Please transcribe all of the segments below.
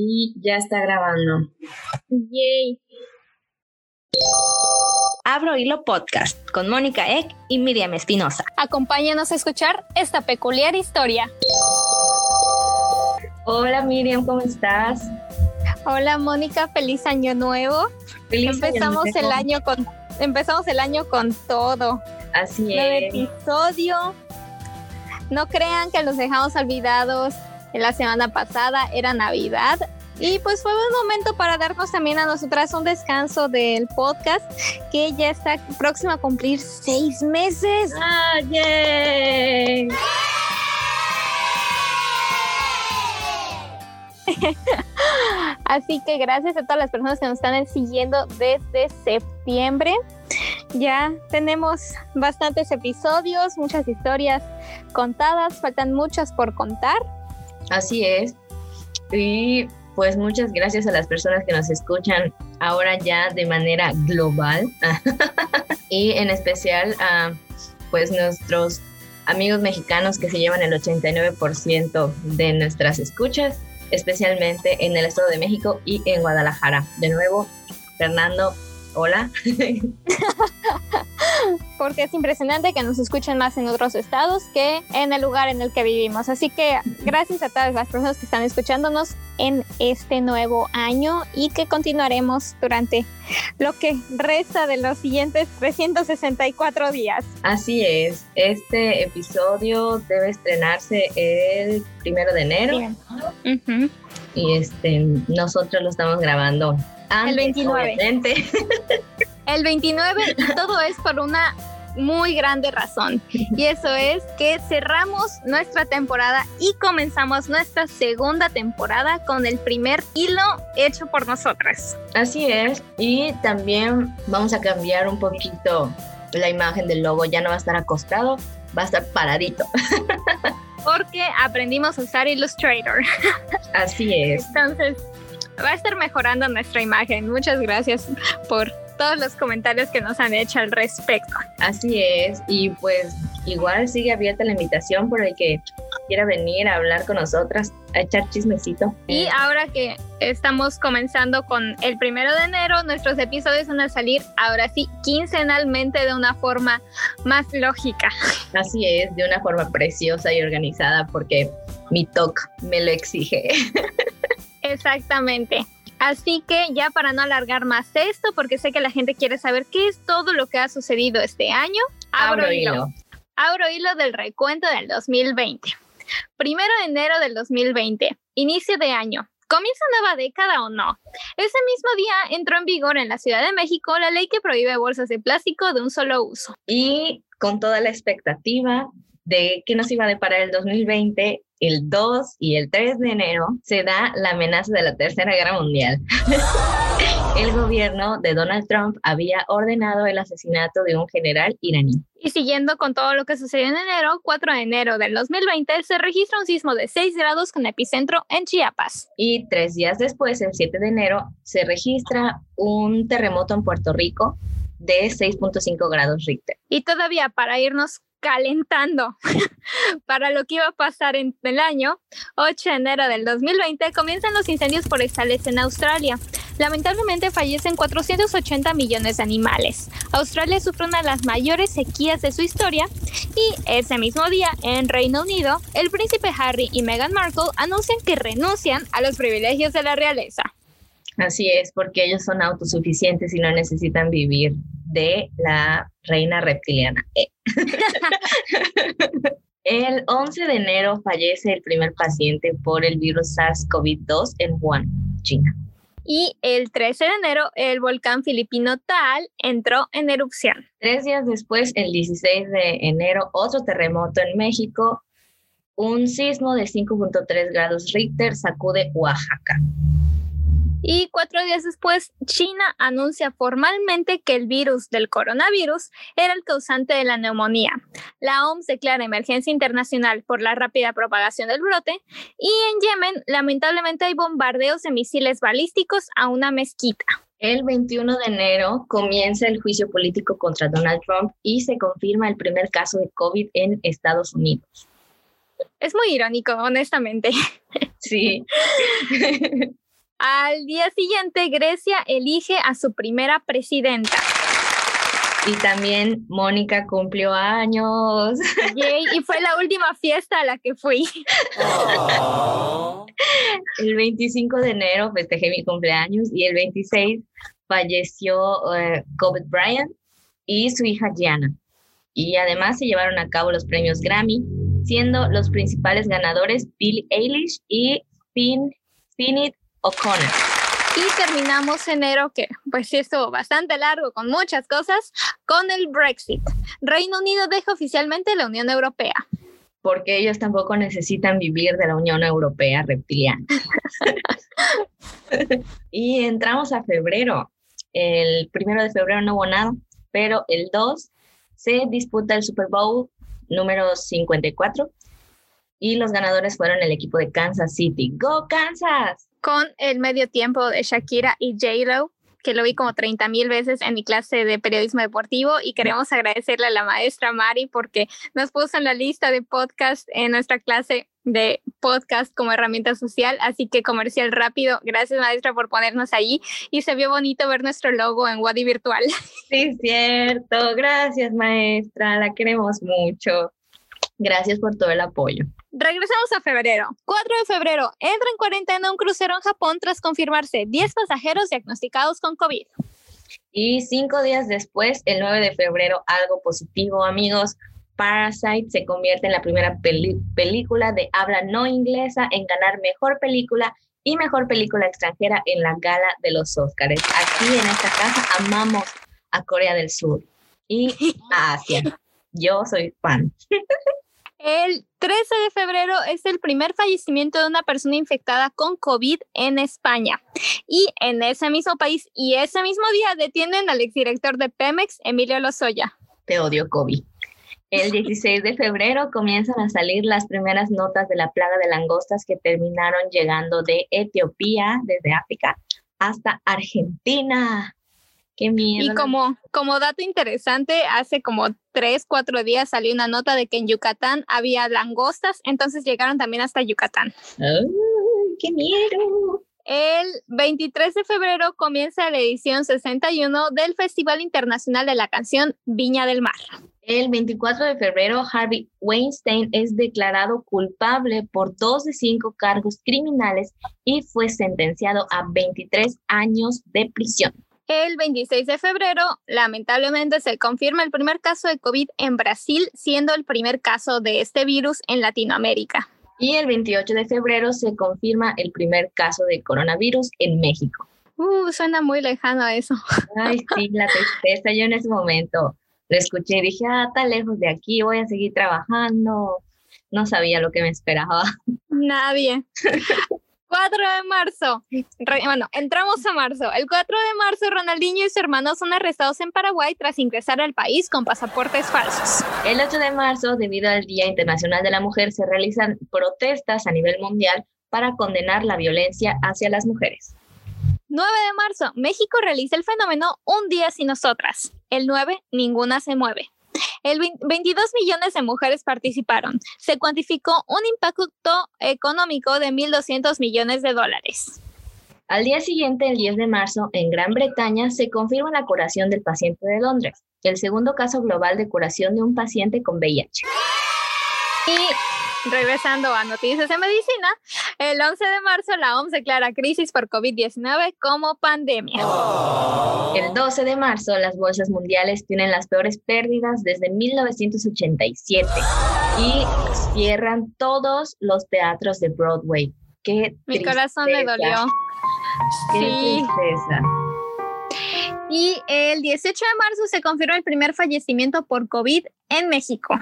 Y ya está grabando. Yay. Abro Hilo Podcast con Mónica Eck y Miriam Espinosa. Acompáñanos a escuchar esta peculiar historia. Hola Miriam, ¿cómo estás? Hola Mónica, feliz año nuevo. Feliz empezamos año el nuevo. año con empezamos el año con todo. Así es. episodio. No crean que los dejamos olvidados la semana pasada, era Navidad. Y pues fue un momento para darnos también a nosotras un descanso del podcast que ya está próximo a cumplir seis meses. ¡Ah, yay! Así que gracias a todas las personas que nos están siguiendo desde septiembre. Ya tenemos bastantes episodios, muchas historias contadas, faltan muchas por contar. Así es. Y pues muchas gracias a las personas que nos escuchan ahora ya de manera global. y en especial a pues nuestros amigos mexicanos que se llevan el 89% de nuestras escuchas, especialmente en el Estado de México y en Guadalajara. De nuevo, Fernando, hola. Porque es impresionante que nos escuchen más en otros estados que en el lugar en el que vivimos. Así que gracias a todas las personas que están escuchándonos en este nuevo año y que continuaremos durante lo que resta de los siguientes 364 días. Así es, este episodio debe estrenarse el primero de enero. Ujú. y este nosotros lo estamos grabando antes, 29. obviamente. El 29 y todo es por una muy grande razón y eso es que cerramos nuestra temporada y comenzamos nuestra segunda temporada con el primer hilo hecho por nosotras. Así es, y también vamos a cambiar un poquito la imagen del logo, ya no va a estar acostado, va a estar paradito. Porque aprendimos a usar Illustrator. Así es. Entonces, va a estar mejorando nuestra imagen. Muchas gracias por todos los comentarios que nos han hecho al respecto. Así es, y pues igual sigue abierta la invitación por el que quiera venir a hablar con nosotras, a echar chismecito. Y ahora que estamos comenzando con el primero de enero, nuestros episodios van a salir ahora sí quincenalmente de una forma más lógica. Así es, de una forma preciosa y organizada porque mi TOC me lo exige. Exactamente. Así que ya para no alargar más esto, porque sé que la gente quiere saber qué es todo lo que ha sucedido este año, Abro hilo. Abro hilo del recuento del 2020. Primero de enero del 2020, inicio de año. ¿Comienza nueva década o no? Ese mismo día entró en vigor en la Ciudad de México la ley que prohíbe bolsas de plástico de un solo uso. Y con toda la expectativa de que nos iba a deparar el 2020, el 2 y el 3 de enero se da la amenaza de la Tercera Guerra Mundial. el gobierno de Donald Trump había ordenado el asesinato de un general iraní. Y siguiendo con todo lo que sucedió en enero, 4 de enero del 2020, se registra un sismo de 6 grados con epicentro en Chiapas. Y tres días después, el 7 de enero, se registra un terremoto en Puerto Rico de 6.5 grados Richter. Y todavía para irnos calentando para lo que iba a pasar en el año 8 de enero del 2020 comienzan los incendios forestales en Australia. Lamentablemente fallecen 480 millones de animales. Australia sufre una de las mayores sequías de su historia y ese mismo día en Reino Unido el príncipe Harry y Meghan Markle anuncian que renuncian a los privilegios de la realeza. Así es, porque ellos son autosuficientes y no necesitan vivir de la reina reptiliana. Eh. el 11 de enero fallece el primer paciente por el virus SARS-CoV-2 en Wuhan, China. Y el 13 de enero el volcán filipino Taal entró en erupción. Tres días después, el 16 de enero, otro terremoto en México. Un sismo de 5.3 grados Richter sacude Oaxaca. Y cuatro días después, China anuncia formalmente que el virus del coronavirus era el causante de la neumonía. La OMS declara emergencia internacional por la rápida propagación del brote. Y en Yemen, lamentablemente, hay bombardeos de misiles balísticos a una mezquita. El 21 de enero comienza el juicio político contra Donald Trump y se confirma el primer caso de COVID en Estados Unidos. Es muy irónico, honestamente. Sí. Al día siguiente, Grecia elige a su primera presidenta. Y también Mónica cumplió años. y fue la última fiesta a la que fui. El 25 de enero festejé mi cumpleaños y el 26 falleció eh, Kobe Bryant y su hija Gianna. Y además se llevaron a cabo los premios Grammy, siendo los principales ganadores Billie Eilish y Finn, Finit O'Connor. Y terminamos enero, que pues sí estuvo bastante largo con muchas cosas, con el Brexit. Reino Unido deja oficialmente la Unión Europea. Porque ellos tampoco necesitan vivir de la Unión Europea reptiliana. y entramos a febrero. El primero de febrero no hubo nada, pero el 2 se disputa el Super Bowl número 54 y los ganadores fueron el equipo de Kansas City. ¡Go Kansas! Con el medio tiempo de Shakira y J-Lo, que lo vi como 30 mil veces en mi clase de periodismo deportivo y queremos agradecerle a la maestra Mari porque nos puso en la lista de podcast en nuestra clase de podcast como herramienta social, así que comercial rápido. Gracias maestra por ponernos ahí y se vio bonito ver nuestro logo en Wadi Virtual. Sí, cierto. Gracias maestra, la queremos mucho. Gracias por todo el apoyo. Regresamos a febrero. 4 de febrero, entra en cuarentena un crucero en Japón tras confirmarse 10 pasajeros diagnosticados con COVID. Y cinco días después, el 9 de febrero, algo positivo, amigos. Parasite se convierte en la primera película de habla no inglesa en ganar mejor película y mejor película extranjera en la gala de los Oscars. Aquí en esta casa amamos a Corea del Sur y a Asia. Yo soy fan. El 13 de febrero es el primer fallecimiento de una persona infectada con COVID en España. Y en ese mismo país y ese mismo día detienen al exdirector de Pemex, Emilio Lozoya. Te odio, COVID. El 16 de febrero comienzan a salir las primeras notas de la plaga de langostas que terminaron llegando de Etiopía, desde África, hasta Argentina. Qué miedo. Y como, como dato interesante, hace como tres, cuatro días salió una nota de que en Yucatán había langostas, entonces llegaron también hasta Yucatán. ¡Ay, qué miedo! El 23 de febrero comienza la edición 61 del Festival Internacional de la Canción Viña del Mar. El 24 de febrero, Harvey Weinstein es declarado culpable por dos de cinco cargos criminales y fue sentenciado a 23 años de prisión. El 26 de febrero, lamentablemente, se confirma el primer caso de COVID en Brasil, siendo el primer caso de este virus en Latinoamérica. Y el 28 de febrero se confirma el primer caso de coronavirus en México. Uh, suena muy lejano eso. Ay, sí, la tristeza. Yo en ese momento lo escuché y dije, ah, tan lejos de aquí, voy a seguir trabajando. No sabía lo que me esperaba. Nadie. 4 de marzo. bueno, entramos a marzo. El 4 de marzo, Ronaldinho y su hermano son arrestados en Paraguay tras ingresar al país con pasaportes falsos. El 8 de marzo, debido al Día Internacional de la Mujer, se realizan protestas a nivel mundial para condenar la violencia hacia las mujeres. 9 de marzo, México realiza el fenómeno Un día sin nosotras. El 9, ninguna se mueve. El 22 millones de mujeres participaron. Se cuantificó un impacto económico de 1.200 millones de dólares. Al día siguiente, el 10 de marzo, en Gran Bretaña, se confirma la curación del paciente de Londres, el segundo caso global de curación de un paciente con VIH. Y Regresando a noticias de medicina, el 11 de marzo la OMS declara crisis por COVID-19 como pandemia. El 12 de marzo las bolsas mundiales tienen las peores pérdidas desde 1987 y cierran todos los teatros de Broadway. Qué Mi corazón me dolió. Qué tristeza. Y el 18 de marzo se confirmó el primer fallecimiento por COVID en México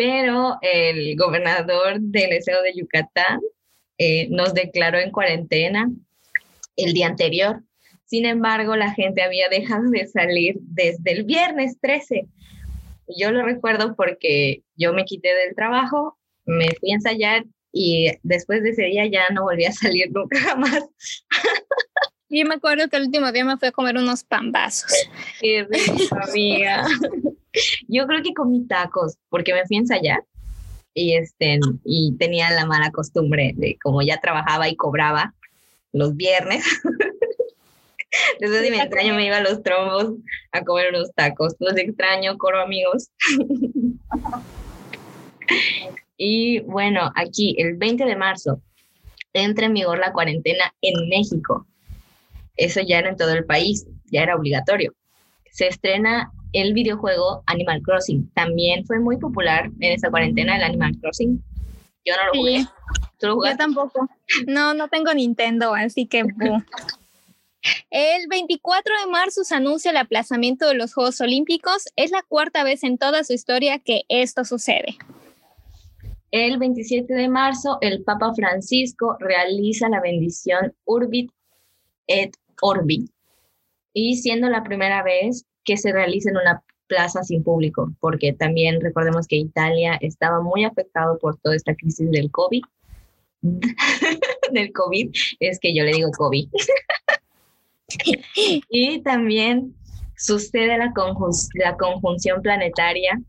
pero el gobernador del estado de Yucatán eh, nos declaró en cuarentena el día anterior. Sin embargo, la gente había dejado de salir desde el viernes 13. Yo lo recuerdo porque yo me quité del trabajo, me fui a ensayar y después de ese día ya no volví a salir nunca más. Yo me acuerdo que el último día me fui a comer unos pambazos. Qué rico, amiga. Yo creo que comí tacos porque me fui a ensayar y, este, y tenía la mala costumbre de como ya trabajaba y cobraba, los viernes. Después de mi extraño me iba a los trombos a comer unos tacos. Los extraño, coro amigos. y bueno, aquí el 20 de marzo entra en vigor la cuarentena en México. Eso ya era en todo el país, ya era obligatorio. Se estrena el videojuego Animal Crossing. También fue muy popular en esa cuarentena el Animal Crossing. Yo no lo jugué. ¿Tú lo Yo tampoco. No, no tengo Nintendo, así que... El 24 de marzo se anuncia el aplazamiento de los Juegos Olímpicos. Es la cuarta vez en toda su historia que esto sucede. El 27 de marzo, el Papa Francisco realiza la bendición Urbit et Orbi, y siendo la primera vez que se realiza en una plaza sin público, porque también recordemos que Italia estaba muy afectado por toda esta crisis del COVID. del COVID, es que yo le digo COVID. y también sucede la, la conjunción planetaria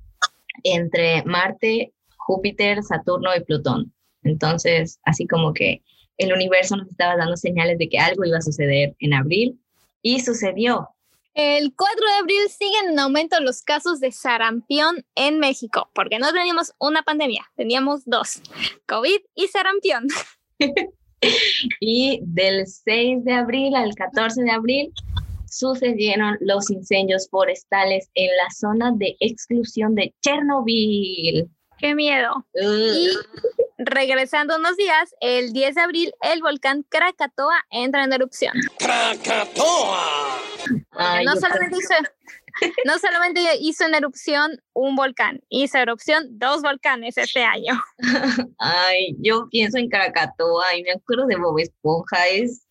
entre Marte, Júpiter, Saturno y Plutón. Entonces, así como que el universo nos estaba dando señales de que algo iba a suceder en abril y sucedió. El 4 de abril siguen en aumento los casos de sarampión en México, porque no teníamos una pandemia, teníamos dos, COVID y sarampión. y del 6 de abril al 14 de abril sucedieron los incendios forestales en la zona de exclusión de Chernobyl. ¡Qué miedo! Y regresando unos días, el 10 de abril, el volcán Krakatoa entra en erupción. ¡Krakatoa! no, solamente hizo, no solamente hizo en erupción un volcán, hizo erupción dos volcanes este año. Ay, yo pienso en Krakatoa y me acuerdo de Bob Esponja, es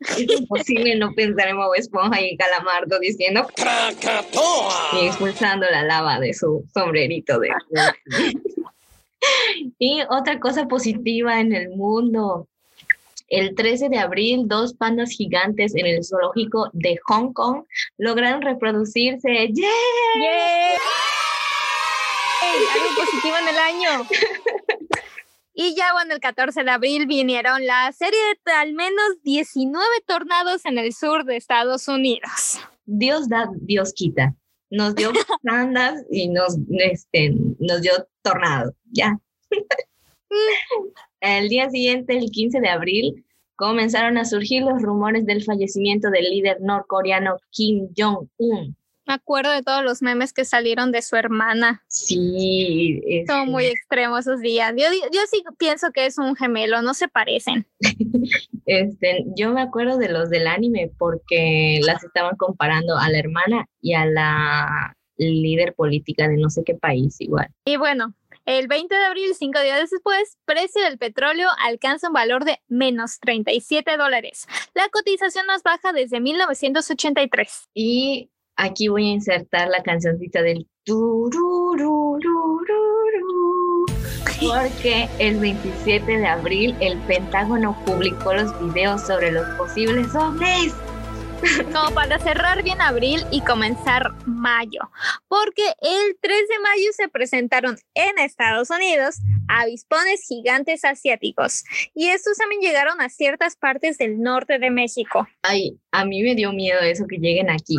es imposible no pensar en Bob Esponja y Calamardo diciendo ¡Krakatoa! y expulsando la lava de su sombrerito de y otra cosa positiva en el mundo. El 13 de abril, dos pandas gigantes en el zoológico de Hong Kong lograron reproducirse. ¡Yeah! Algo positivo en el año. Y ya bueno, el 14 de abril vinieron la serie de al menos 19 tornados en el sur de Estados Unidos. Dios da, Dios quita nos dio pandas y nos, este, nos dio tornado, ya. el día siguiente, el 15 de abril, comenzaron a surgir los rumores del fallecimiento del líder norcoreano Kim Jong-un. Me acuerdo de todos los memes que salieron de su hermana. Sí. Son muy extremos esos días. Yo, yo sí pienso que es un gemelo, no se parecen. este, yo me acuerdo de los del anime porque las estaban comparando a la hermana y a la líder política de no sé qué país igual. Y bueno, el 20 de abril, cinco días después, precio del petróleo alcanza un valor de menos 37 dólares, la cotización más baja desde 1983. Y aquí voy a insertar la cancioncita del porque el 27 de abril el Pentágono publicó los videos sobre los posibles ovnis. Como para cerrar bien abril y comenzar mayo, porque el 3 de mayo se presentaron en Estados Unidos avispones gigantes asiáticos y estos también llegaron a ciertas partes del norte de México. Ay, a mí me dio miedo eso que lleguen aquí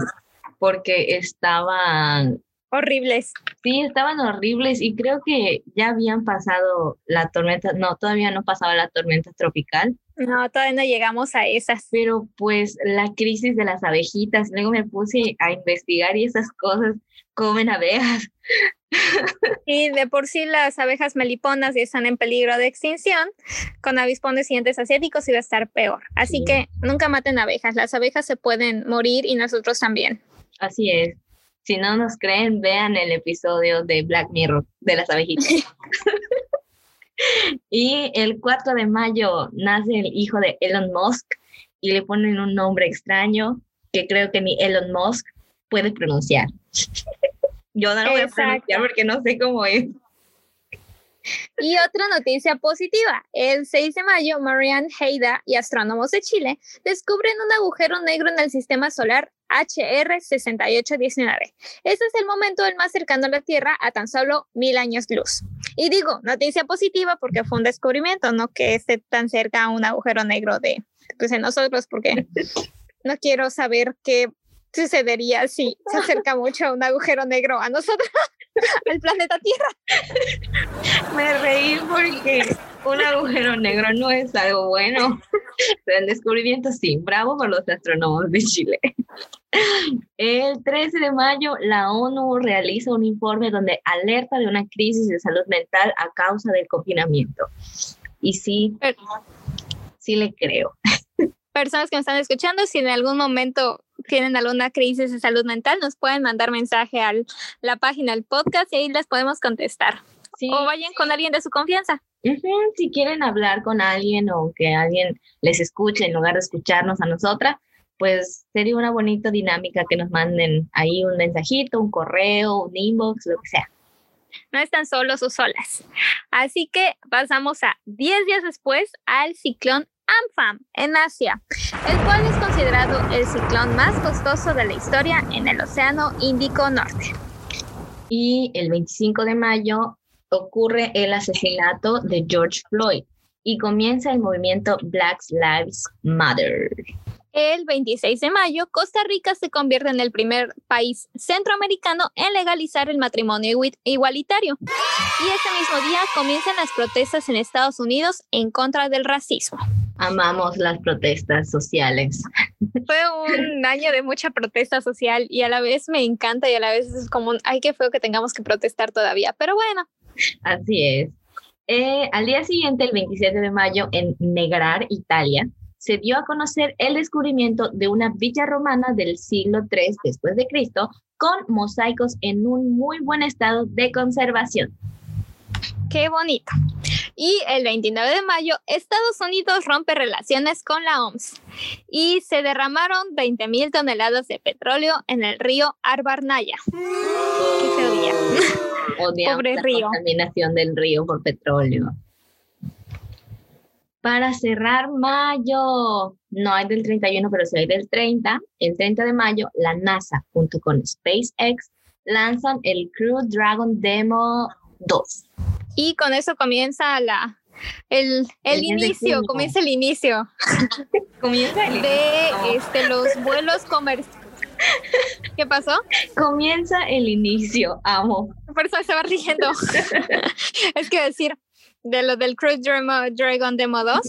porque estaban horribles. Sí, estaban horribles y creo que ya habían pasado la tormenta, no, todavía no pasaba la tormenta tropical. No, todavía no llegamos a esas. Pero pues la crisis de las abejitas, luego me puse a investigar y esas cosas comen abejas. Y de por sí las abejas meliponas ya están en peligro de extinción, con avispones dientes asiáticos iba a estar peor. Así que nunca maten abejas, las abejas se pueden morir y nosotros también. Así es. Si no nos creen, vean el episodio de Black Mirror de las abejitas. y el 4 de mayo nace el hijo de Elon Musk y le ponen un nombre extraño que creo que ni Elon Musk puede pronunciar. Yo no lo voy a pronunciar porque no sé cómo es. Y otra noticia positiva, el 6 de mayo, Marianne Heida y astrónomos de Chile descubren un agujero negro en el sistema solar HR 6819. Este es el momento el más cercano a la Tierra a tan solo mil años luz. Y digo, noticia positiva porque fue un descubrimiento, no que esté tan cerca a un agujero negro de, pues, en nosotros, porque no quiero saber qué sucedería si se acerca mucho a un agujero negro a nosotros, al planeta Tierra. Me reí porque un agujero negro no es algo bueno. El descubrimiento sí, bravo por los astrónomos de Chile. El 13 de mayo, la ONU realiza un informe donde alerta de una crisis de salud mental a causa del confinamiento. Y sí, sí le creo. Personas que me están escuchando, si en algún momento tienen alguna crisis de salud mental, nos pueden mandar mensaje a la página del podcast y ahí les podemos contestar. o vayan con alguien de su confianza. Si quieren hablar con alguien o que alguien les escuche en lugar de escucharnos a nosotras, pues sería una bonita dinámica que nos manden ahí un mensajito, un correo, un inbox, lo que sea. No están solos o solas. Así que pasamos a 10 días después al ciclón Amphan en Asia, el cual es considerado el ciclón más costoso de la historia en el Océano Índico Norte. Y el 25 de mayo ocurre el asesinato de George Floyd y comienza el movimiento Black Lives Matter. El 26 de mayo, Costa Rica se convierte en el primer país centroamericano en legalizar el matrimonio igualitario. Y ese mismo día comienzan las protestas en Estados Unidos en contra del racismo. Amamos las protestas sociales. Fue un año de mucha protesta social y a la vez me encanta y a la vez es como, ay, qué feo que tengamos que protestar todavía, pero bueno. Así es. Eh, al día siguiente, el 27 de mayo, en Negrar, Italia, se dio a conocer el descubrimiento de una villa romana del siglo III después de Cristo con mosaicos en un muy buen estado de conservación. Qué bonito. Y el 29 de mayo, Estados Unidos rompe relaciones con la OMS y se derramaron 20 mil toneladas de petróleo en el río Arbarnaya. Qué feo día. Pobre la río. contaminación del río por petróleo. Para cerrar mayo, no hay del 31, pero sí hay del 30. El 30 de mayo, la NASA junto con SpaceX lanzan el Crew Dragon Demo 2. Y con eso comienza la, el, el, inicio, comienza el inicio. comienza el De este, los vuelos comerciales. ¿Qué pasó? Comienza el inicio, amo. Por eso se va riendo. es que decir, de lo del Cruise Dragon Demo 2.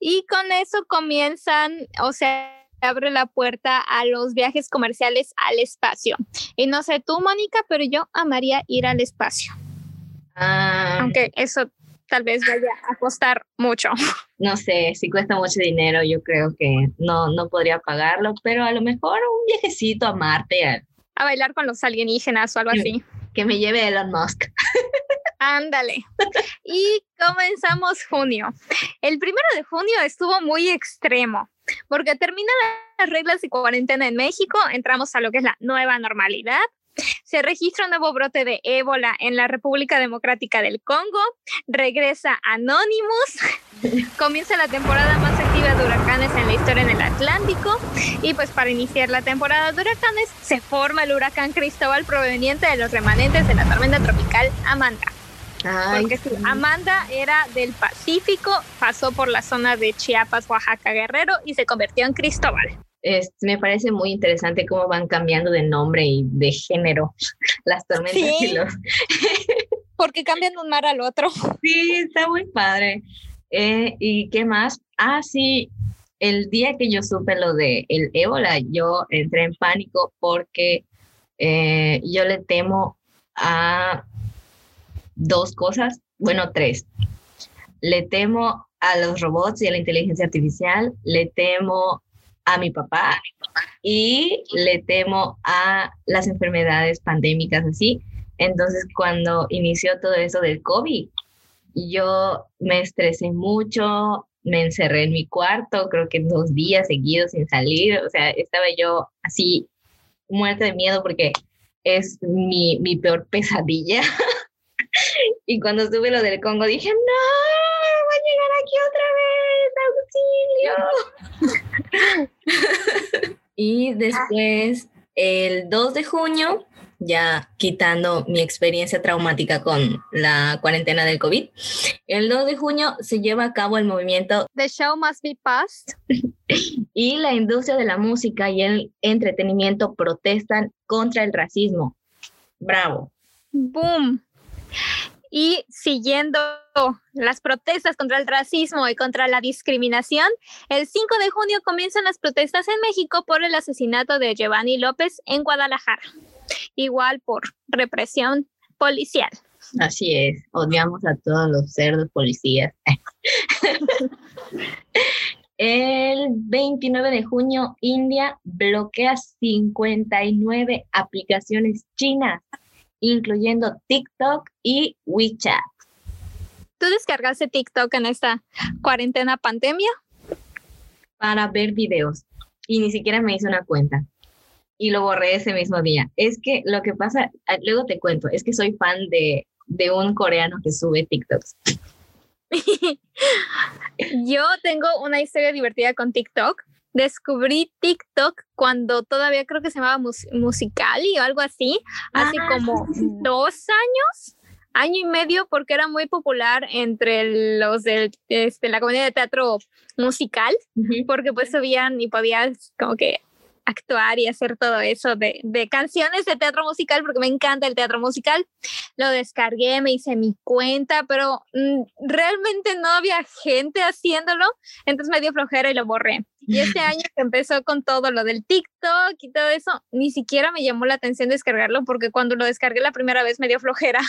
Y con eso comienzan, o sea, abre la puerta a los viajes comerciales al espacio. Y no sé tú, Mónica, pero yo amaría ir al espacio. Ah. Aunque eso tal vez vaya a costar mucho. No sé, si cuesta mucho dinero, yo creo que no, no podría pagarlo, pero a lo mejor un viajecito a Marte. A, a bailar con los alienígenas o algo así. Que me lleve Elon Musk. Ándale. Y comenzamos junio. El primero de junio estuvo muy extremo porque terminan las reglas de cuarentena en México, entramos a lo que es la nueva normalidad. Se registra un nuevo brote de ébola en la República Democrática del Congo, regresa Anonymous, comienza la temporada más activa de huracanes en la historia en el Atlántico y pues para iniciar la temporada de huracanes se forma el huracán Cristóbal proveniente de los remanentes de la tormenta tropical Amanda. Porque Amanda era del Pacífico, pasó por la zona de Chiapas, Oaxaca, Guerrero y se convirtió en Cristóbal. Me parece muy interesante cómo van cambiando de nombre y de género las tormentas y los... Porque cambian de un mar al otro. Sí, está muy padre. Eh, ¿Y qué más? Ah, sí, el día que yo supe lo de el ébola, yo entré en pánico porque eh, yo le temo a dos cosas, bueno, tres. Le temo a los robots y a la inteligencia artificial, le temo a mi papá y le temo a las enfermedades pandémicas así. Entonces, cuando inició todo eso del COVID, yo me estresé mucho, me encerré en mi cuarto, creo que dos días seguidos sin salir, o sea, estaba yo así muerta de miedo porque es mi, mi peor pesadilla. y cuando estuve lo del Congo dije, no, voy a llegar aquí otra vez, auxilio. y después, el 2 de junio, ya quitando mi experiencia traumática con la cuarentena del COVID, el 2 de junio se lleva a cabo el movimiento The Show Must Be Passed y la industria de la música y el entretenimiento protestan contra el racismo. Bravo. Boom. Y siguiendo las protestas contra el racismo y contra la discriminación, el 5 de junio comienzan las protestas en México por el asesinato de Giovanni López en Guadalajara, igual por represión policial. Así es, odiamos a todos los cerdos policías. El 29 de junio, India bloquea 59 aplicaciones chinas incluyendo TikTok y WeChat. ¿Tú descargaste TikTok en esta cuarentena pandemia? Para ver videos y ni siquiera me hice una cuenta y lo borré ese mismo día. Es que lo que pasa, ah, luego te cuento, es que soy fan de, de un coreano que sube TikToks. Yo tengo una historia divertida con TikTok descubrí TikTok cuando todavía creo que se llamaba Musicali o algo así, hace ah, como dos años, año y medio, porque era muy popular entre los de este, la comunidad de teatro musical, porque pues subían y podías como que actuar y hacer todo eso de, de, canciones de teatro musical, porque me encanta el teatro musical. Lo descargué, me hice mi cuenta, pero mm, realmente no había gente haciéndolo, entonces me dio flojera y lo borré. Y este año que empezó con todo lo del TikTok y todo eso, ni siquiera me llamó la atención descargarlo porque cuando lo descargué la primera vez me dio flojera.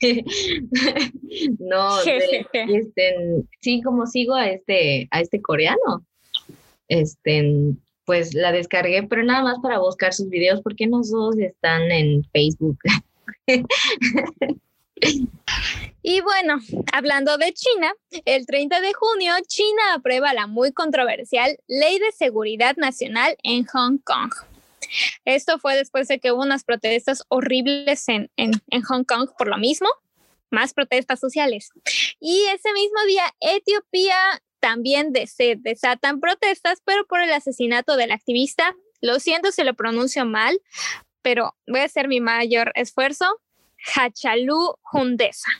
no, este, sí, como sigo a este, a este coreano, este, pues la descargué, pero nada más para buscar sus videos porque no dos están en Facebook. Y bueno, hablando de China, el 30 de junio China aprueba la muy controversial Ley de Seguridad Nacional en Hong Kong. Esto fue después de que hubo unas protestas horribles en, en, en Hong Kong por lo mismo, más protestas sociales. Y ese mismo día, Etiopía también se desatan protestas, pero por el asesinato del activista. Lo siento si lo pronuncio mal, pero voy a hacer mi mayor esfuerzo. Hachalu Hundesa.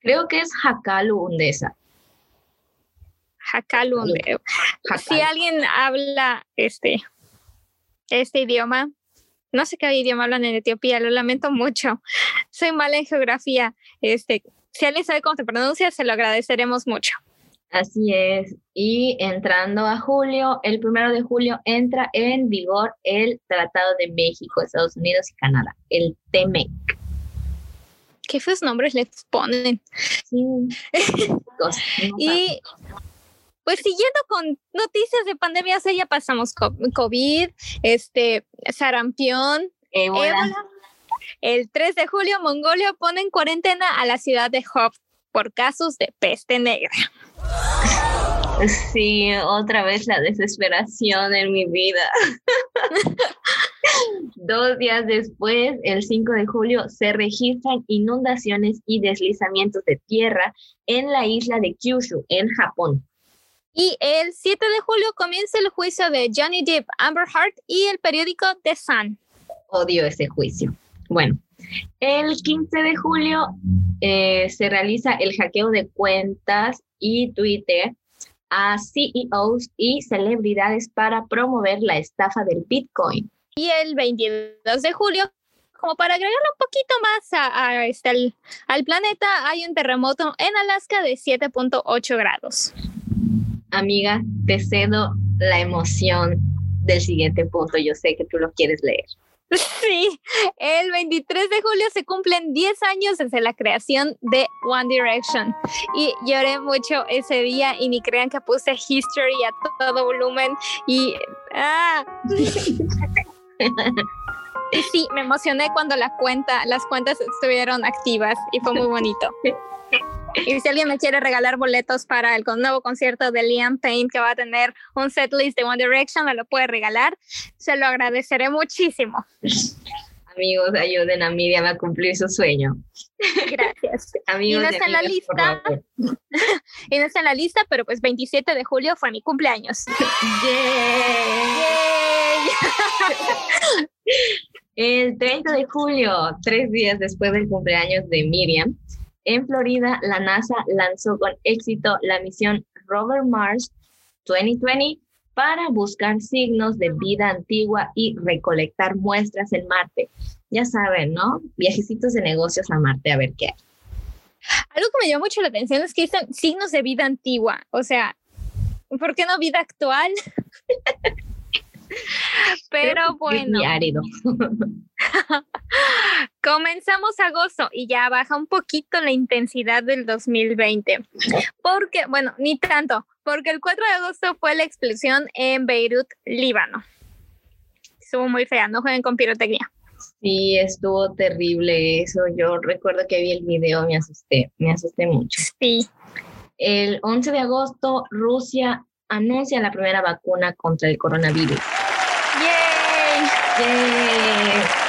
Creo que es Hakalu Hundesa. Hakalu Hundesa. Si alguien habla este, este idioma, no sé qué idioma hablan en Etiopía, lo lamento mucho. Soy mala en geografía. Este, si alguien sabe cómo se pronuncia, se lo agradeceremos mucho. Así es. Y entrando a julio, el primero de julio entra en vigor el Tratado de México, Estados Unidos y Canadá, el TEMEC qué feos nombres les ponen. Sí. y pues siguiendo con noticias de pandemias, ya pasamos COVID, este, sarampión, ébola. El 3 de julio, Mongolia pone en cuarentena a la ciudad de Hof por casos de peste negra. Sí, otra vez la desesperación en mi vida. Dos días después, el 5 de julio, se registran inundaciones y deslizamientos de tierra en la isla de Kyushu, en Japón. Y el 7 de julio comienza el juicio de Johnny Depp, Amber Heard y el periódico The Sun. Odio ese juicio. Bueno, el 15 de julio eh, se realiza el hackeo de cuentas y Twitter a CEOs y celebridades para promover la estafa del Bitcoin. Y el 22 de julio, como para agregarle un poquito más a, este, al, planeta, hay un terremoto en Alaska de 7.8 grados. Amiga, te cedo la emoción del siguiente punto. Yo sé que tú lo quieres leer. Sí, el 23 de julio se cumplen 10 años desde la creación de One Direction y lloré mucho ese día y ni crean que puse History a todo volumen y... Ah. sí, me emocioné cuando la cuenta, las cuentas estuvieron activas y fue muy bonito. Y si alguien me quiere regalar boletos para el nuevo concierto de Liam Payne que va a tener un setlist de One Direction, me lo puede regalar. Se lo agradeceré muchísimo. Amigos, ayuden a Miriam a cumplir su sueño. Gracias. Amigos y no está en la lista. y no está en la lista, pero pues 27 de julio fue mi cumpleaños. El 30 de julio, tres días después del cumpleaños de Miriam, en Florida, la NASA lanzó con éxito la misión Rover Mars 2020 para buscar signos de vida antigua y recolectar muestras en Marte. Ya saben, ¿no? Viajecitos de negocios a Marte a ver qué hay. Algo que me llama mucho la atención es que dicen signos de vida antigua. O sea, ¿por qué no vida actual? Pero bueno. árido. Comenzamos agosto y ya baja un poquito la intensidad del 2020. Porque, bueno, ni tanto, porque el 4 de agosto fue la explosión en Beirut, Líbano. Estuvo muy fea, no jueguen con pirotecnia. Sí, estuvo terrible eso. Yo recuerdo que vi el video, me asusté, me asusté mucho. Sí. El 11 de agosto, Rusia anuncia la primera vacuna contra el coronavirus. ¡Yay! ¡Yay!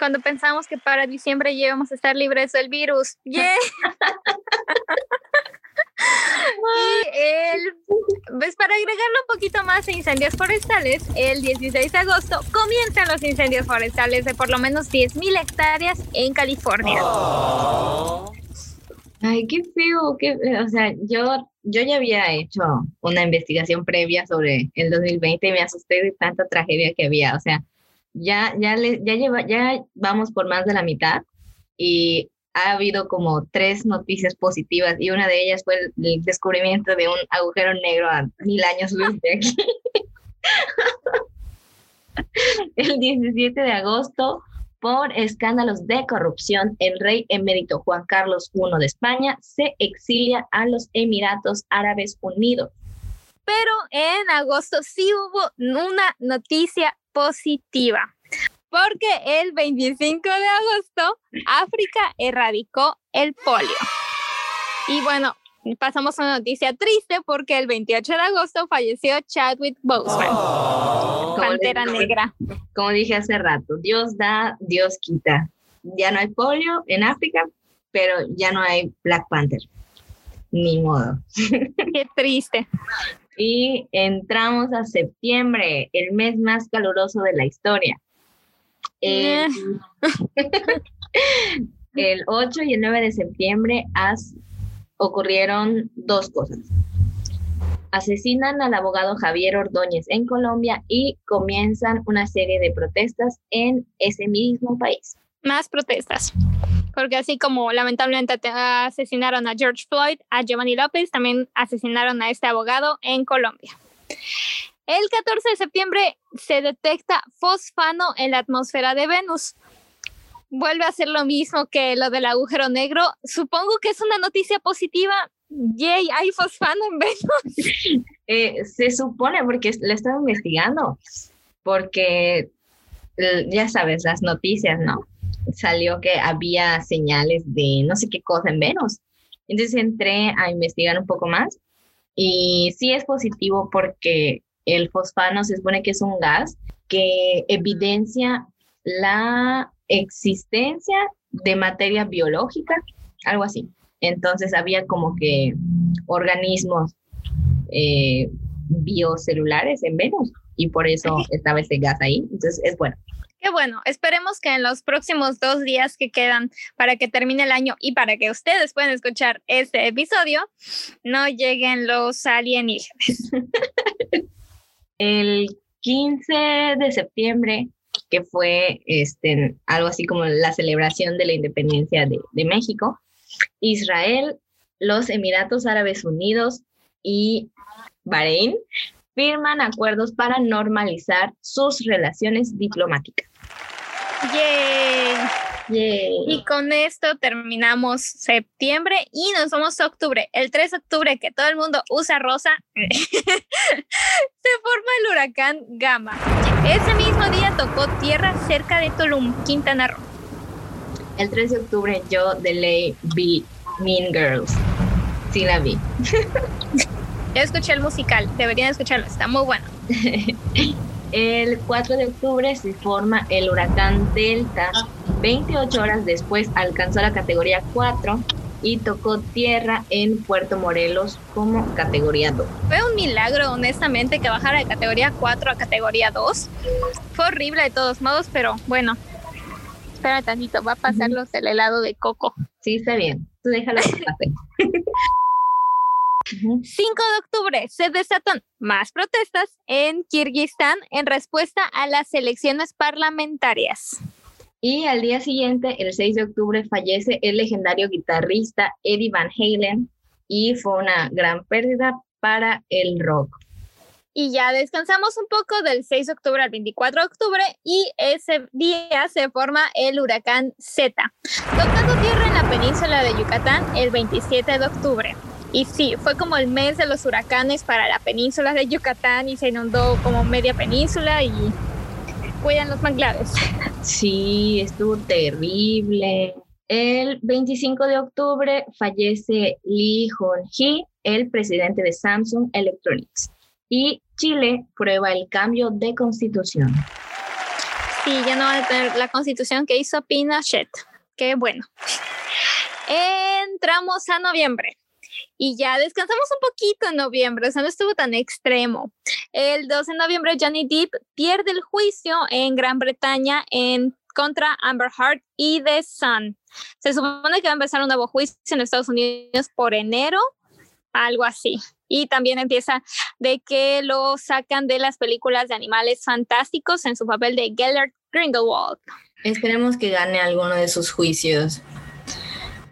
Cuando pensamos que para diciembre ya íbamos a estar libres del virus. ¡Yay! y el, pues para agregarle un poquito más a incendios forestales, el 16 de agosto comienzan los incendios forestales de por lo menos 10.000 hectáreas en California. Ay, qué feo, qué, o sea, yo, yo ya había hecho una investigación previa sobre el 2020 y me asusté de tanta tragedia que había, o sea, ya, ya, ya, lleva, ya vamos por más de la mitad y ha habido como tres noticias positivas y una de ellas fue el, descubrimiento de un agujero negro a mil años luz de aquí. el 17 de agosto, por escándalos de corrupción, el rey emérito Juan Carlos I de España se exilia a los Emiratos Árabes Unidos. Pero en agosto sí hubo una noticia positiva porque el 25 de agosto África erradicó el polio. Y bueno, pasamos a una noticia triste porque el 28 de agosto falleció Chadwick Boseman, oh. Pantera Negra. Como dije hace rato, Dios da, Dios quita. Ya no hay polio en África, pero ya no hay Black Panther. Ni modo. Qué triste. Y entramos a septiembre, el mes más caluroso de la historia. El, 8 y el 9 de septiembre ocurrieron dos cosas. Asesinan al abogado Javier Ordóñez en Colombia y comienzan una serie de protestas en ese mismo país. Más protestas porque así como lamentablemente asesinaron a George Floyd, a Giovanni López, también asesinaron a este abogado en Colombia. El 14 de septiembre se detecta fosfano en la atmósfera de Venus. Vuelve a ser lo mismo que lo del agujero negro. Supongo que es una noticia positiva. Yay, hay fosfano en Venus. Eh, se supone, porque le estaba investigando, porque eh, ya sabes, las noticias, ¿no? Salió que había señales de no sé qué cosa en Venus. Entonces entré a investigar un poco más y sí es positivo porque el fosfano se supone que es un gas que evidencia la existencia de materia biológica, algo así. Entonces había como que organismos eh, biocelulares en Venus y por eso estaba ese gas ahí. Entonces es bueno. Qué bueno, esperemos que en los próximos dos días que quedan para que termine el año y para que ustedes puedan escuchar este episodio, no lleguen los alienígenas. El 15 de septiembre, que fue este, algo así como la celebración de la independencia de, de México, Israel, los Emiratos Árabes Unidos y Bahrein firman acuerdos para normalizar sus relaciones diplomáticas. ¡Yay! Y con esto terminamos septiembre y nos vamos a octubre. El 3 de octubre, que todo el mundo usa rosa, se forma el huracán Gama. Ese mismo día tocó tierra cerca de Tulum, Quintana Roo. El 3 de octubre yo de ley vi Mean Girls. Sí la vi. yo escuché el musical, deberían escucharlo, está muy bueno. El 4 de octubre se forma el huracán Delta. 28 horas después alcanzó la categoría 4 y tocó tierra en Puerto Morelos como categoría 2. Fue un milagro, honestamente, que bajara de categoría 4 a categoría 2. Fue horrible de todos modos, pero bueno. Espera tantito, va a pasarlos el helado de coco. Sí, está bien. Tú déjalo que pase. 5 de octubre se desatan más protestas en Kirguistán en respuesta a las elecciones parlamentarias. Y al día siguiente, el 6 de octubre, fallece el legendario guitarrista Eddie Van Halen y fue una gran pérdida para el rock. Y ya descansamos un poco del 6 de octubre al 24 de octubre y ese día se forma el huracán Z, tocando tierra en la península de Yucatán el 27 de octubre. Y sí, fue como el mes de los huracanes para la península de Yucatán y se inundó como media península y cuidan los manglares. Sí, estuvo terrible. El 25 de octubre fallece Lee Hon-hee, el presidente de Samsung Electronics. Y Chile prueba el cambio de constitución. Sí, ya no va a tener la constitución que hizo Pinochet. Qué bueno. Entramos a noviembre y ya descansamos un poquito en noviembre, o sea, no estuvo tan extremo. El 12 de noviembre, Johnny Depp pierde el juicio en Gran Bretaña en contra Amber Heard y The Sun. Se supone que va a empezar un nuevo juicio en Estados Unidos por enero, algo así. Y también empieza de que lo sacan de las películas de animales fantásticos en su papel de Gellert Grindelwald. Esperemos que gane alguno de sus juicios.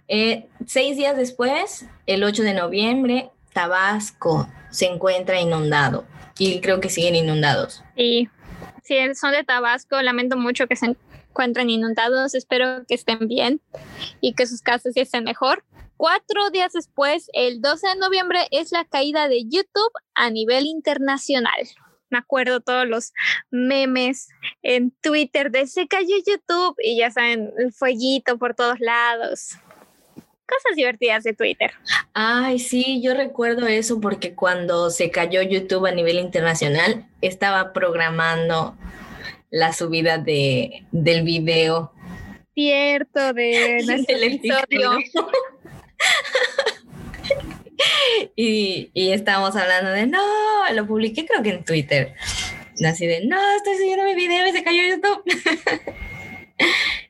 Eh, seis días después, el 8 de noviembre, Tabasco se encuentra inundado y creo que siguen inundados. Sí, si son de Tabasco, lamento mucho que se encuentren inundados, espero que estén bien y que sus casas estén mejor. Cuatro días después, el 12 de noviembre, es la caída de YouTube a nivel internacional. Me acuerdo todos los memes en Twitter de se cayó YouTube y ya saben, el fueguito por todos lados cosas divertidas de Twitter. Ay, sí, yo recuerdo eso porque cuando se cayó YouTube a nivel internacional, estaba programando la subida de, del video. Cierto, de nuestro episodio. y, y estábamos hablando de, no, lo publiqué creo que en Twitter. Así de, no, estoy subiendo mi video y se cayó YouTube.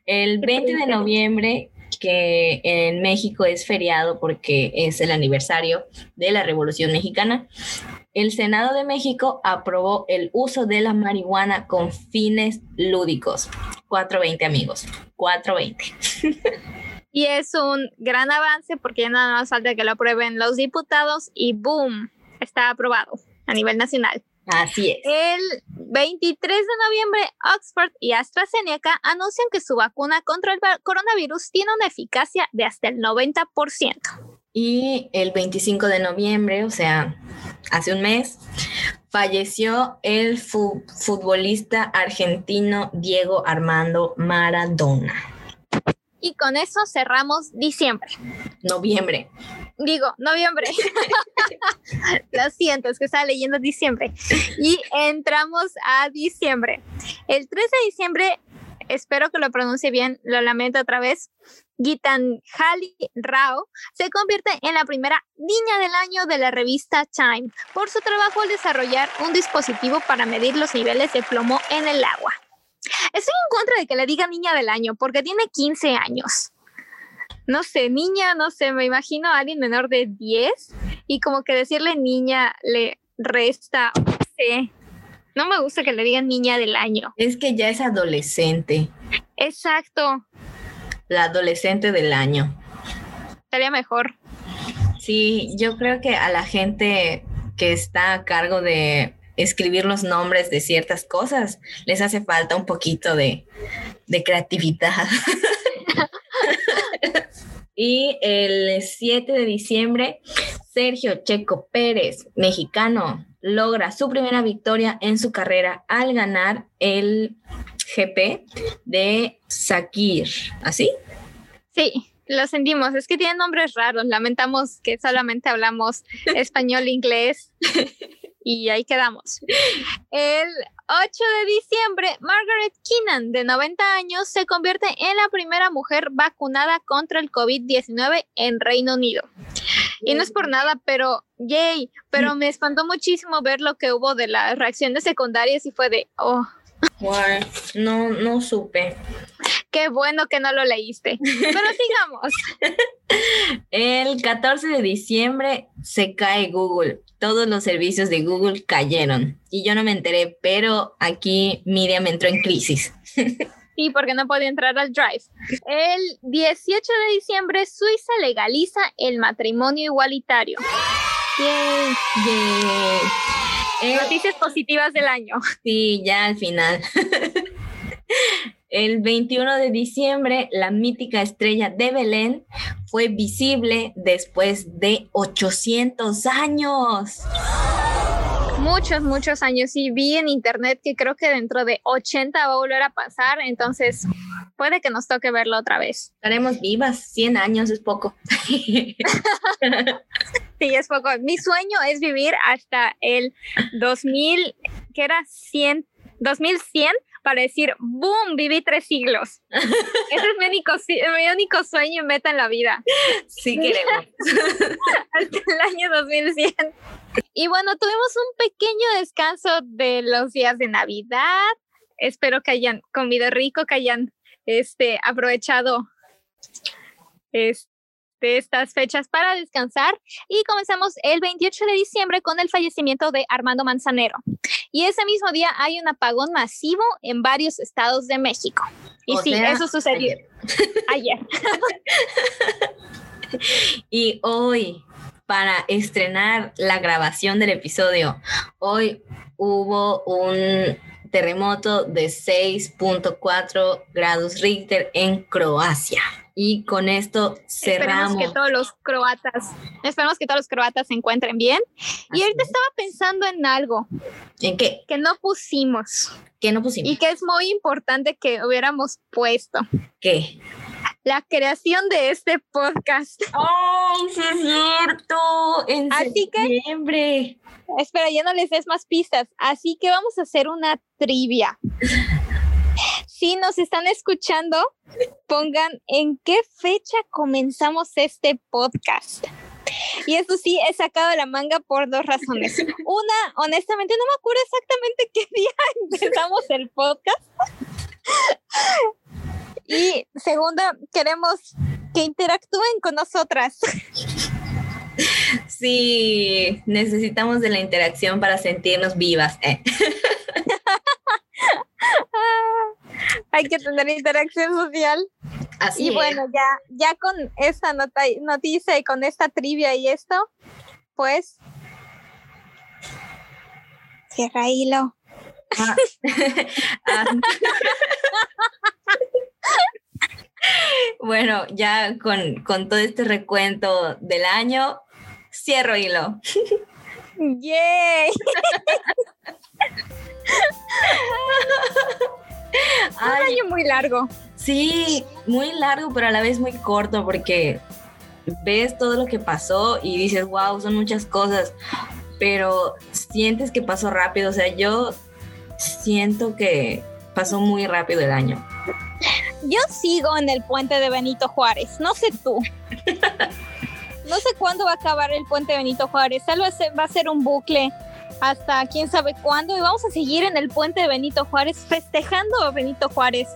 El 20 de noviembre que en México es feriado porque es el aniversario de la Revolución Mexicana. El Senado de México aprobó el uso de la marihuana con fines lúdicos. 420 amigos, 420. y es un gran avance porque ya nada más falta que lo aprueben los diputados y boom, está aprobado a nivel nacional. Así es. El 23 de noviembre, Oxford y AstraZeneca anuncian que su vacuna contra el coronavirus tiene una eficacia de hasta el 90%. Y el 25 de noviembre, o sea, hace un mes, falleció el futbolista argentino Diego Armando Maradona. Y con eso cerramos diciembre. Noviembre. Digo, noviembre. Lo siento, es que estaba leyendo diciembre. Y entramos a diciembre. El 13 de diciembre, espero que lo pronuncie bien, lo lamento otra vez. Gitanjali Rao se convierte en la primera niña del año de la revista Time por su trabajo al desarrollar un dispositivo para medir los niveles de plomo en el agua. Estoy en contra de que le diga niña del año porque tiene 15 años. No sé, niña, no sé, me imagino a alguien menor de 10 y como que decirle niña le resta, no sé. No me gusta que le digan niña del año. Es que ya es adolescente. Exacto. La adolescente del año. Estaría mejor. Sí, yo creo que a la gente que está a cargo de escribir los nombres de ciertas cosas, les hace falta un poquito de, creatividad. y el 7 de diciembre, Sergio Checo Pérez, mexicano, logra su primera victoria en su carrera al ganar el GP de Sakir. ¿Así? Sí, lo sentimos. Es que tienen nombres raros. Lamentamos que solamente hablamos español e inglés. y ahí quedamos. El 8 de diciembre, Margaret Keenan, de 90 años, se convierte en la primera mujer vacunada contra el COVID-19 en Reino Unido. Y no es por nada, pero yay, pero me espantó muchísimo ver lo que hubo de las reacciones secundarias y fue de, oh. no, no supe. Qué bueno que no lo leíste. Pero sigamos. El 14 de diciembre se cae Google. Todos los servicios de Google cayeron. Y yo no me enteré, pero aquí Miriam entró en crisis. Sí, porque no podía entrar al Drive. El 18 de diciembre, Suiza legaliza el matrimonio igualitario. Yay, yay. Noticias positivas del año. Sí, ya al final. El 21 de diciembre, la mítica estrella de Belén fue visible después de 800 años. Muchos, muchos años. Y vi en internet que creo que dentro de 80 va a volver a pasar, entonces puede que nos toque verlo otra vez. Estaremos vivas, 100 años es poco. sí, es poco. Mi sueño es vivir hasta el 2000, que era 100, 2100 para decir, ¡boom! Viví tres siglos. Ese es mi único, mi único sueño y meta en la vida. Sí, queremos. Hasta el año 2100. Y bueno, tuvimos un pequeño descanso de los días de Navidad. Espero que hayan comido rico, que hayan este, aprovechado este, de estas fechas para descansar y comenzamos el 28 de diciembre con el fallecimiento de Armando Manzanero. Y ese mismo día hay un apagón masivo en varios estados de México. Y sí, eso sucedió ayer. y hoy, para estrenar la grabación del episodio, hoy hubo un terremoto de 6.4 grados Richter en Croacia. Y con esto cerramos. Esperemos que todos los croatas, esperemos que todos los croatas se encuentren bien. y ahorita estaba pensando en algo. ¿En qué? Que no pusimos. ¿Qué no pusimos? Y que es muy importante que hubiéramos puesto. ¿Qué? La creación de este podcast. ¡Oh, sí es cierto! En Así septiembre. Que, espera, ya no les des más pistas. Así que vamos a hacer una trivia si nos están escuchando, pongan en qué fecha comenzamos este podcast. Y eso sí, he sacado la manga por dos razones. Una, honestamente, no me acuerdo exactamente qué día empezamos el podcast. Y segunda, queremos que interactúen con nosotras. Sí, necesitamos de la interacción para sentirnos vivas. ¿eh? Hay que tener interacción social. Así y bueno, ya, ya con esta noticia y con esta trivia y esto, pues. Cierra hilo. Ah. Ah. bueno, ya con, con todo este recuento del año, cierro hilo. ¡Yay! Un año muy largo. Sí, muy largo, pero a la vez muy corto, porque ves todo lo que pasó y dices, wow, son muchas cosas, pero sientes que pasó rápido. O sea, yo siento que pasó muy rápido el año. Yo sigo en el puente de Benito Juárez, no sé tú. No sé cuándo va a acabar el puente Benito Juárez, tal vez va a ser un bucle hasta quién sabe cuándo y vamos a seguir en el puente de Benito Juárez festejando a Benito Juárez.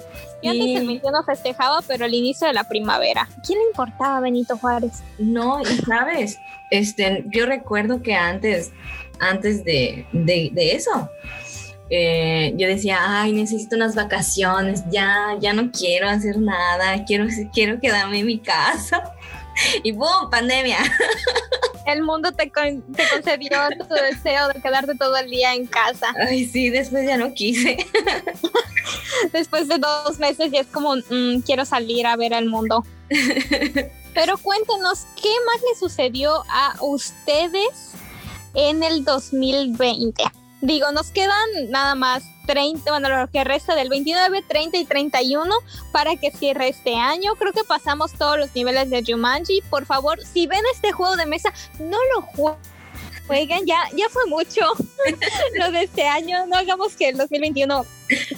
Yo antes el 21 festejaba, pero al inicio de la primavera. ¿Quién le importaba a Benito Juárez? No, y sabes, este, yo recuerdo que antes, antes de, eso, eh, yo decía, ay, necesito unas vacaciones, ya, ya no quiero hacer nada, quiero, quiero quedarme en mi casa. Y ¡boom! Pandemia. El mundo te, te concedió tu deseo de quedarte todo el día en casa. Ay, sí, después ya no quise. Después de dos meses ya es como, mm, quiero salir a ver el mundo. Pero cuéntenos, ¿qué más le sucedió a ustedes en el 2020? Digo, nos quedan nada más 30, bueno, lo que resta del 29, 30 y 31 para que cierre este año. Creo que pasamos todos los niveles de Jumanji. Por favor, si ven este juego de mesa, no lo jueguen Oigan, ya, ya fue mucho lo de este año. No hagamos que el 2021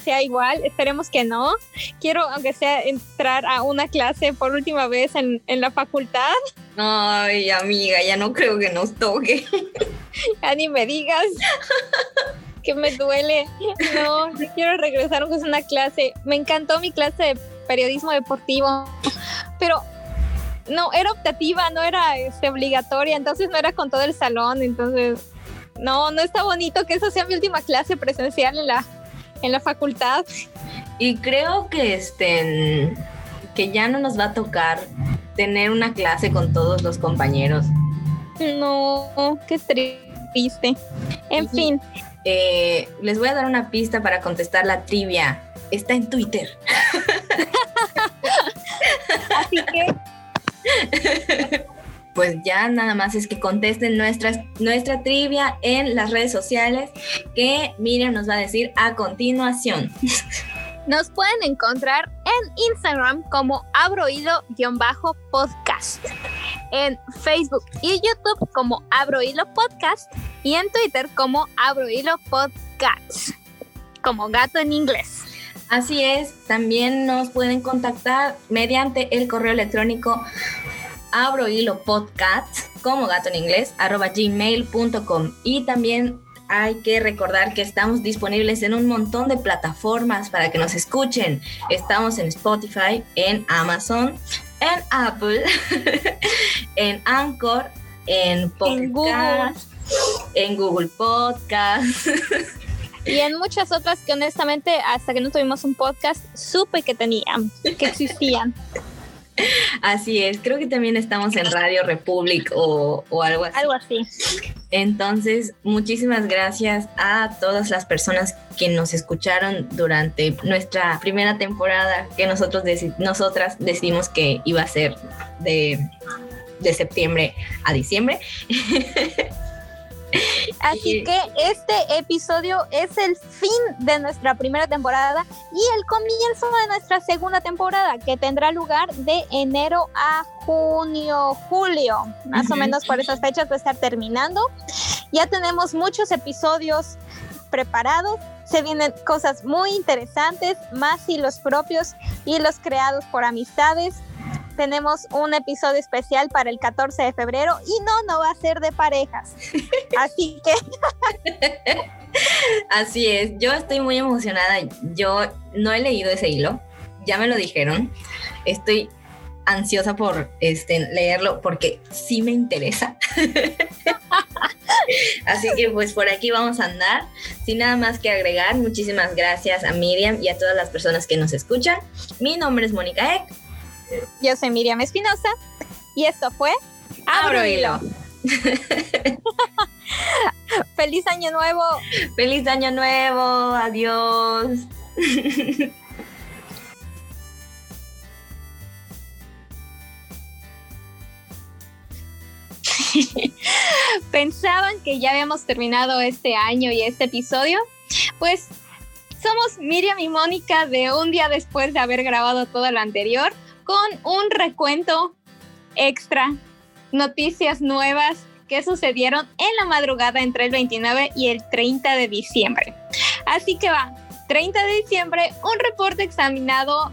sea igual. Esperemos que no. Quiero, aunque sea, entrar a una clase por última vez en, en la facultad. Ay, amiga, ya no creo que nos toque. Ya ni me digas que me duele. No, yo quiero regresar sea una clase. Me encantó mi clase de periodismo deportivo, pero no, era optativa, no era este, obligatoria, entonces no era con todo el salón, entonces no, no está bonito que esa sea mi última clase presencial en la, en la facultad. Y creo que este que ya no nos va a tocar tener una clase con todos los compañeros. No, qué triste. En fin. Eh, les voy a dar una pista para contestar la trivia. Está en Twitter. Así que pues ya nada más es que contesten nuestras, nuestra trivia en las redes sociales que Miriam nos va a decir a continuación. Nos pueden encontrar en Instagram como abrohilo-podcast, en Facebook y YouTube como abrohilo podcast y en Twitter como abrohilo podcast, como gato en inglés. Así es, también nos pueden contactar mediante el correo electrónico abro hilo podcast como gato en inglés arroba gmail.com y también hay que recordar que estamos disponibles en un montón de plataformas para que nos escuchen. Estamos en Spotify, en Amazon, en Apple, en Anchor, en Podcast, en Google Podcast. y en muchas otras que honestamente hasta que no tuvimos un podcast supe que tenían, que existían. Así es, creo que también estamos en Radio Republic o, algo así. Algo así. Entonces, muchísimas gracias a todas las personas que nos escucharon durante nuestra primera temporada que nosotros nosotras decidimos que iba a ser de, de septiembre a diciembre. Así que este episodio es el fin de nuestra primera temporada y el comienzo de nuestra segunda temporada, que tendrá lugar de enero a junio, julio, más o menos por esas fechas va a estar terminando. Ya tenemos muchos episodios preparados. Se vienen cosas muy interesantes, más hilos propios y los creados por amistades tenemos un episodio especial para el 14 de febrero y no, no va a ser de parejas. Así que... Así es, yo estoy muy emocionada. Yo no he leído ese hilo, ya me lo dijeron. Estoy ansiosa por este, leerlo porque sí me interesa. Así que pues por aquí vamos a andar. Sin nada más que agregar, muchísimas gracias a Miriam y a todas las personas que nos escuchan. Mi nombre es Mónica Eck. Yo soy Miriam Espinosa y esto fue Abro Hilo. Feliz año nuevo. Feliz año nuevo. Adiós. Pensaban que ya habíamos terminado este año y este episodio. Pues somos Miriam y Mónica de un día después de haber grabado todo lo anterior con un recuento extra, noticias nuevas que sucedieron en la madrugada entre el 29 y el 30 de diciembre. Así que va, 30 de diciembre, un reporte examinado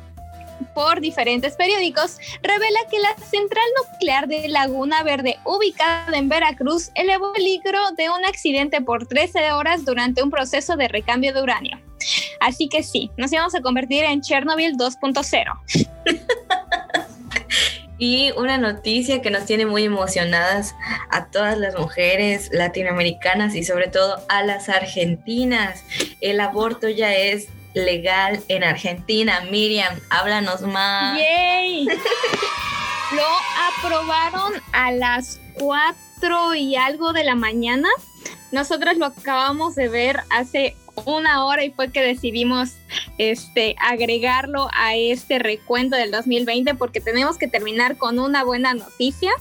por diferentes periódicos revela que la central nuclear de Laguna Verde, ubicada en Veracruz, elevó el peligro de un accidente por 13 horas durante un proceso de recambio de uranio. Así que sí, nos íbamos a convertir en Chernobyl 2.0. Y una noticia que nos tiene muy emocionadas a todas las mujeres latinoamericanas y sobre todo a las argentinas. El aborto ya es legal en Argentina. Miriam, háblanos más. ¡Yay! Lo aprobaron a las 4 y algo de la mañana. Nosotros lo acabamos de ver hace una hora y fue que decidimos este, agregarlo a este recuento del 2020 porque tenemos que terminar con una buena noticia.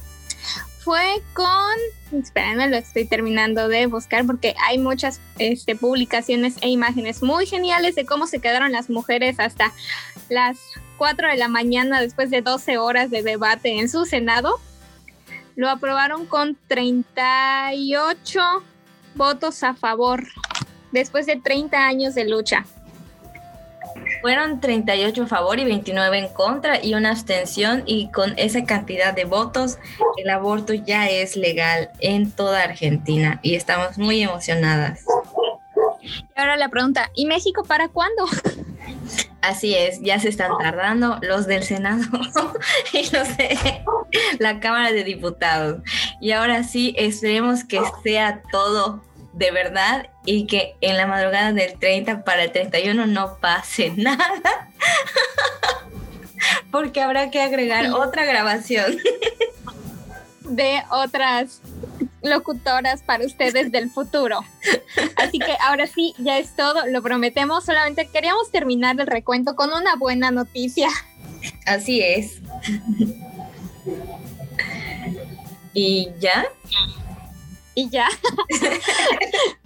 Fue con, espérenme, lo estoy terminando de buscar porque hay muchas este, publicaciones e imágenes muy geniales de cómo se quedaron las mujeres hasta las 4 de la mañana después de 12 horas de debate en su Senado. lo aprobaron con 38 votos a favor, después de 30 años de lucha. Fueron 38 a favor y 29 en contra y una abstención y con esa cantidad de votos el aborto ya es legal en toda Argentina y estamos muy emocionadas. Y ahora la pregunta, ¿y México para cuándo? Así es, ya se están tardando los del Senado y los de la Cámara de Diputados. Y ahora sí, esperemos que sea todo de verdad y que en la madrugada del 30 para el 31 no pase nada. Porque habrá que agregar otra grabación. De otras locutoras para ustedes del futuro. Así que ahora sí, ya es todo, lo prometemos. Solamente queríamos terminar el recuento con una buena noticia. Así es. ¿Y ya? Y ya.